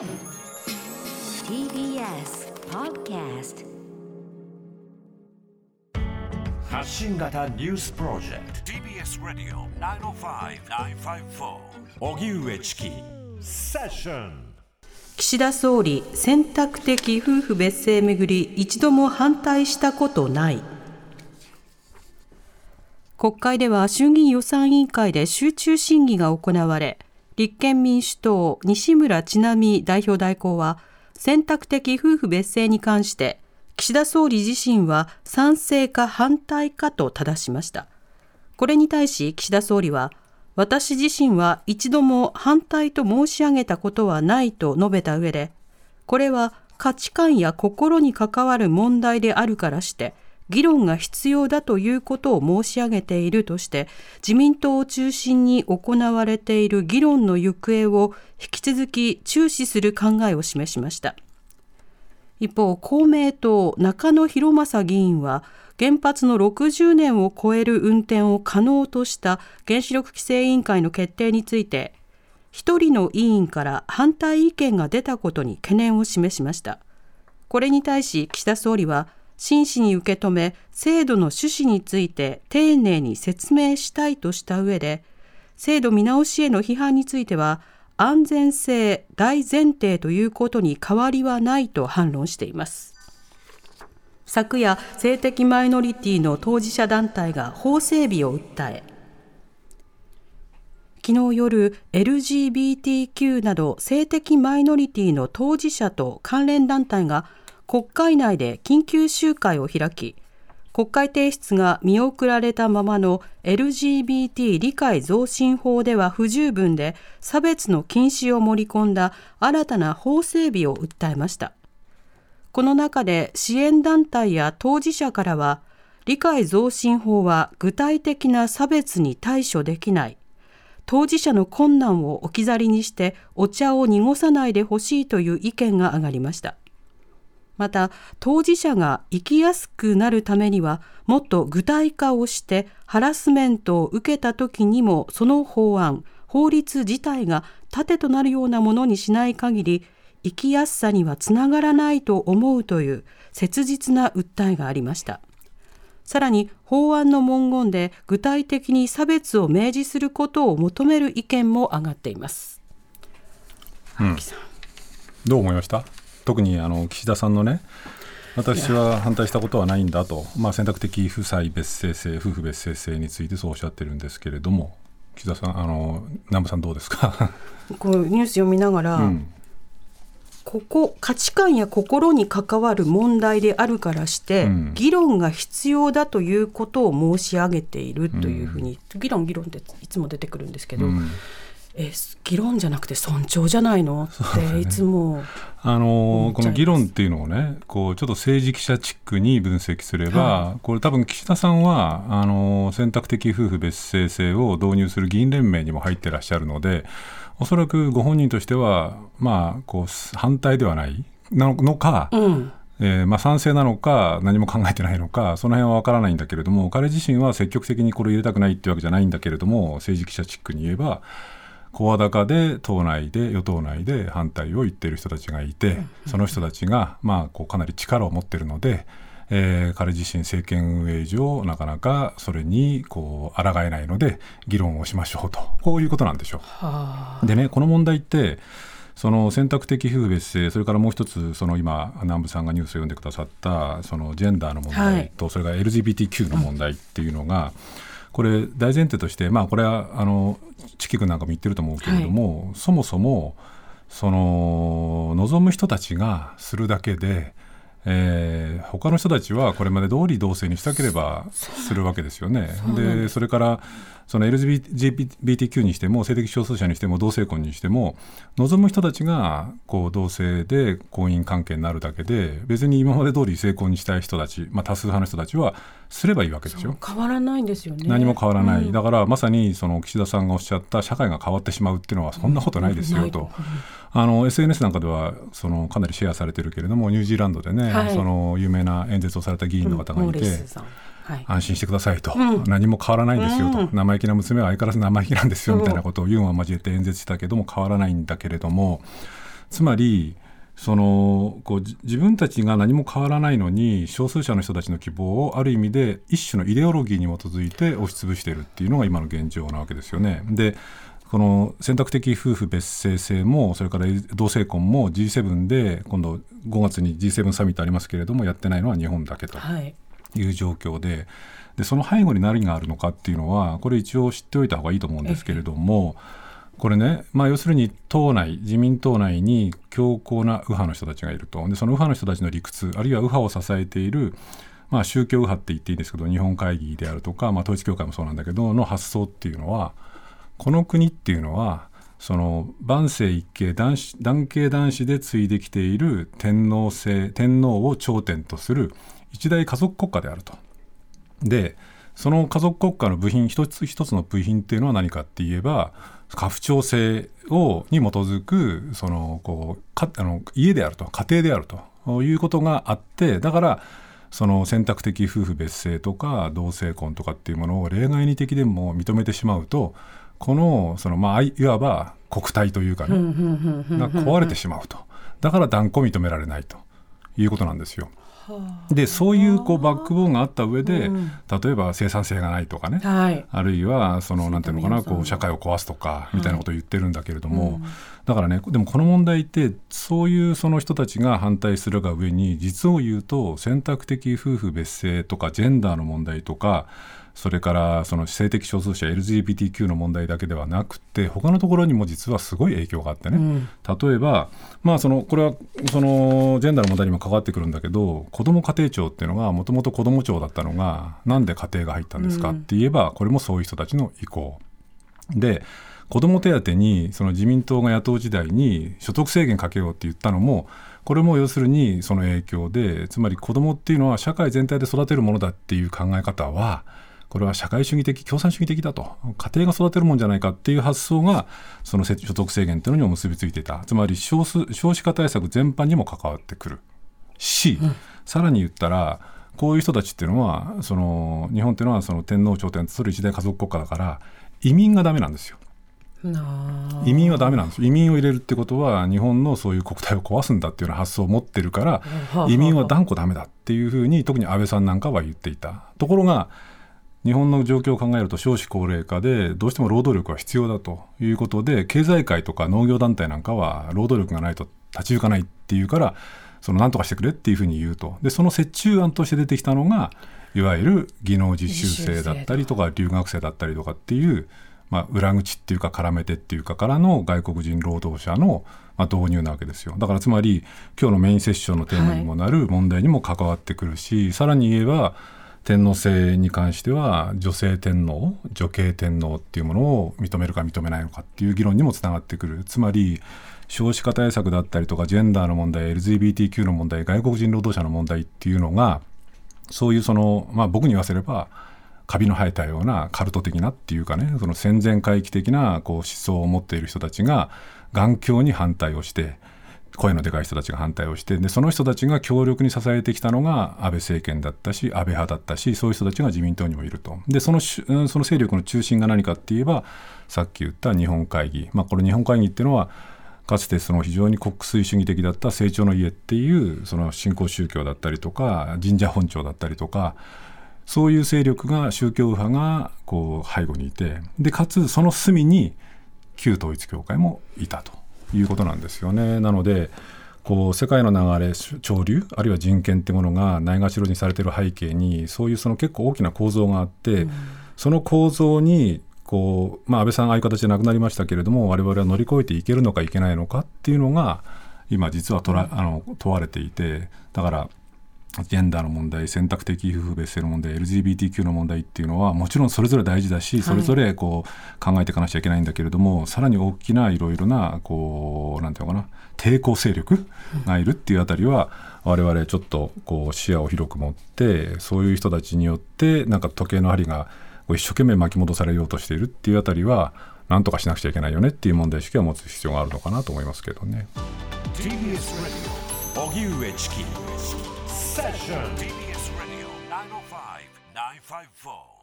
TBS Podcast 発信型ニュースプロジェクト。TBS ラディオ905-954おぎゅうえちきセッション。岸田総理選択的夫婦別姓めぐり一度も反対したことない。国会では衆議院予算委員会で集中審議が行われ立憲民主党西村智奈美代表代行は選択的夫婦別姓に関して岸田総理自身は賛成か反対かと正しました。これに対し岸田総理は私自身は一度も反対と申し上げたことはないと述べた上でこれは価値観や心に関わる問題であるからして議論が必要だということを申し上げているとして自民党を中心に行われている議論の行方を引き続き注視する考えを示しました。一方公明党中野博正議員は原発の60年を超える運転を可能とした原子力規制委員会の決定について一人の委員から反対意見が出たことに懸念を示しました。これに対し岸田総理は真摯に受け止め制度の趣旨について丁寧に説明したいとした上で制度見直しへの批判については安全性大前提ということに変わりはないと反論しています。昨夜性的マイノリティの当事者団体が法整備を訴え昨日夜 LGBTQ など性的マイノリティの当事者と関連団体が国会内で緊急集会を開き、国会提出が見送られたままの LGBT 理解増進法では不十分で差別の禁止を盛り込んだ新たな法整備を訴えました。この中で支援団体や当事者からは、理解増進法は具体的な差別に対処できない。当事者の困難を置き去りにしてお茶を濁さないでほしいという意見が上がりました。また当事者が生きやすくなるためにはもっと具体化をしてハラスメントを受けた時にもその法案法律自体が盾となるようなものにしない限り生きやすさにはつながらないと思うという切実な訴えがありました。さらに法案の文言で具体的に差別を明示することを求める意見も上がっています、うん、どう思いました？特にあの岸田さんのね私は反対したことはないんだと、まあ、選択的夫妻別姓制夫婦別姓制についてそうおっしゃってるんですけれども岸田さんあの南部さんどうですか？こうニュース読みながら、うん、ここ価値観や心に関わる問題であるからして、うん、議論が必要だということを申し上げているというふうに、うん、議論議論っていつも出てくるんですけど、え議論じゃなくて尊重じゃないの？っていつも、あのこの議論っていうのをねこうちょっと政治記者チックに分析すれば、はい、これ多分岸田さんはあの選択的夫婦別姓制を導入する議員連盟にも入ってらっしゃるのでおそらくご本人としてはまあこう反対ではないなのか、うん。えーまあ、賛成なのか何も考えてないのかその辺は分からないんだけれども彼自身は積極的にこれを入れたくないってわけじゃないんだけれども政治記者チックに言えば声高で党内で与党内で反対を言っている人たちがいて、その人たちが、まあ、こうかなり力を持っているので、えー、彼自身政権運営上なかなかそれにこう抗えないので議論をしましょうと。こういうことなんでしょう。でねこの問題ってその選択的夫婦別姓それからもう一つその今南部さんがニュースを読んでくださったそのジェンダーの問題と、はい、それから LGBTQ の問題っていうのが、これ大前提として、まあ、これはあのチキ君なんかも言ってると思うけれども、はい、そもそもその望む人たちがするだけで、えー、他の人たちはこれまで通り同性にしたければするわけですよね。でそれからその LGBTQ にしても性的少数者にしても同性婚にしても望む人たちがこう同性で婚姻関係になるだけで別に今まで通り性婚にしたい人たち、まあ、多数派の人たちはすればいいわけですよ。変わらないんですよね何も変わらない、うん、だからまさにその岸田さんがおっしゃった社会が変わってしまうっていうのはそんなことないですよと。あの SNS なんかではそのかなりシェアされてるけれどもニュージーランドでね、はい、その有名な演説をされた議員の方がいて、うんはい、安心してくださいと、うん、何も変わらないんですよと、うん、生意気な娘は相変わらず生意気なんですよみたいなことをユーモア交えて演説したけども変わらないんだけれどもつまりそのこうじ自分たちが何も変わらないのに少数者の人たちの希望をある意味で一種のイデオロギーに基づいて押しつぶしているっていうのが今の現状なわけですよね。でこの選択的夫婦別姓制もそれから同性婚も G7 で今度5月に G7 サミットありますけれどもやってないのは日本だけとはい。いう状況ででその背後に何があるのかっていうのはこれ一応知っておいた方がいいと思うんですけれどもこれね、まあ、要するに党内自民党内に強硬な右派の人たちがいるとでその右派の人たちの理屈あるいは右派を支えているまあ、宗教右派って言っていいんですけど日本会議であるとか、まあ、統一教会もそうなんだけどの発想っていうのはこの国っていうのはその万世一系男男系男子で継いできている天皇制天皇を頂点とする一大家族国家であると。でその家族国家の部品一つ一つの部品っていうのは何かって言えば家父長制をに基づくそのこうかあの家であると家庭であるということがあってだからその選択的夫婦別姓とか同性婚とかっていうものを例外に的でも認めてしまうとこのそのまあいいわば国体というかね。が壊れてしまうと。だから断固認められないと。いうことなんですよ。でそういうこうバックボーンがあった上で、例えば生産性がないとかね、はい。あるいはそのなんていうのかなこう社会を壊すとかみたいなことを言ってるんだけれども、だからねでもこの問題ってそういうその人たちが反対するが上に実を言うと選択的夫婦別姓とかジェンダーの問題とかそれからその性的少数者 LGBTQ の問題だけではなくて他のところにも実はすごい影響があってね、例えば、まあ、そのこれはそのジェンダーの問題にも関わってくるんだけど子ども家庭庁っていうのがもともと子ども庁だったのがなんで家庭が入ったんですかって言えばこれもそういう人たちの意向。で子ども手当にその自民党が野党時代に所得制限かけようって言ったのもこれも要するにその影響でつまり子どもっていうのは社会全体で育てるものだっていう考え方はこれは社会主義的共産主義的だと。家庭が育てるもんじゃないかっていう発想がその所得制限っていうのにも結びついていた。つまり少数少子化対策全般にも関わってくる。し、さらに言ったらこういう人たちっていうのはその日本っていうのはその天皇頂点とする一大家族国家だから移民がダメなんですよ。な移民はダメなんです。移民を入れるってことは日本のそういう国体を壊すんだっていうような発想を持ってるからあ移民は断固ダメだっていうふうに特に安倍さんなんかは言っていた。ところが日本の状況を考えると少子高齢化でどうしても労働力が必要だということで経済界とか農業団体なんかは労働力がないと立ち行かないっていうからその何とかしてくれっていうふうに言うと。でその折衷案として出てきたのがいわゆる技能実習生だったりとか留学生だったりとかっていう、まあ、裏口っていうか絡めてっていうかからの外国人労働者の、まあ、導入なわけですよ。だからつまり今日のメインセッションのテーマにもなる問題にも関わってくるし、さらに言えば天皇制に関しては女性天皇女系天皇っていうものを認めるか認めないのかっていう議論にもつながってくる。つまり少子化対策だったりとかジェンダーの問題 LGBTQ の問題外国人労働者の問題っていうのがそういうその、まあ、僕に言わせればカビの生えたようなカルト的なっていうかねその戦前回帰的なこう思想を持っている人たちが眼鏡に反対をして声のでかい人たちが反対をしてでその人たちが強力に支えてきたのが安倍政権だったし安倍派だったしそういう人たちが自民党にもいると。でそのその勢力の中心が何かって言えばさっき言った日本会議、まあ、これ日本会議っていうのはかつてその非常に国粋主義的だった成長の家っていうその新興宗教だったりとか神社本庁だったりとかそういう勢力が宗教右派がこう背後にいてでかつその隅に旧統一教会もいたということなんですよね。なのでこう世界の流れ潮流あるいは人権ってものがないがしろにされている背景にそういうその結構大きな構造があって、その構造にこう、まあ、安倍さんああいう形で亡くなりましたけれども我々は乗り越えていけるのかいけないのかっていうのが今実はとらあの問われていてだからジェンダーの問題選択的夫婦別姓の問題 LGBTQ の問題っていうのはもちろんそれぞれ大事だしそれぞれこう考えていかなきゃいけないんだけれども、さらに大きないろいろなこうなんていうのかな抵抗勢力がいるっていうあたりは、我々ちょっとこう視野を広く持ってそういう人たちによってなんか時計の針がこう一生懸命巻き戻されようとしているっていうあたりはなんとかしなくちゃいけないよねっていう問題意識を持つ必要があるのかなと思いますけどね。Session. Radio 905 954.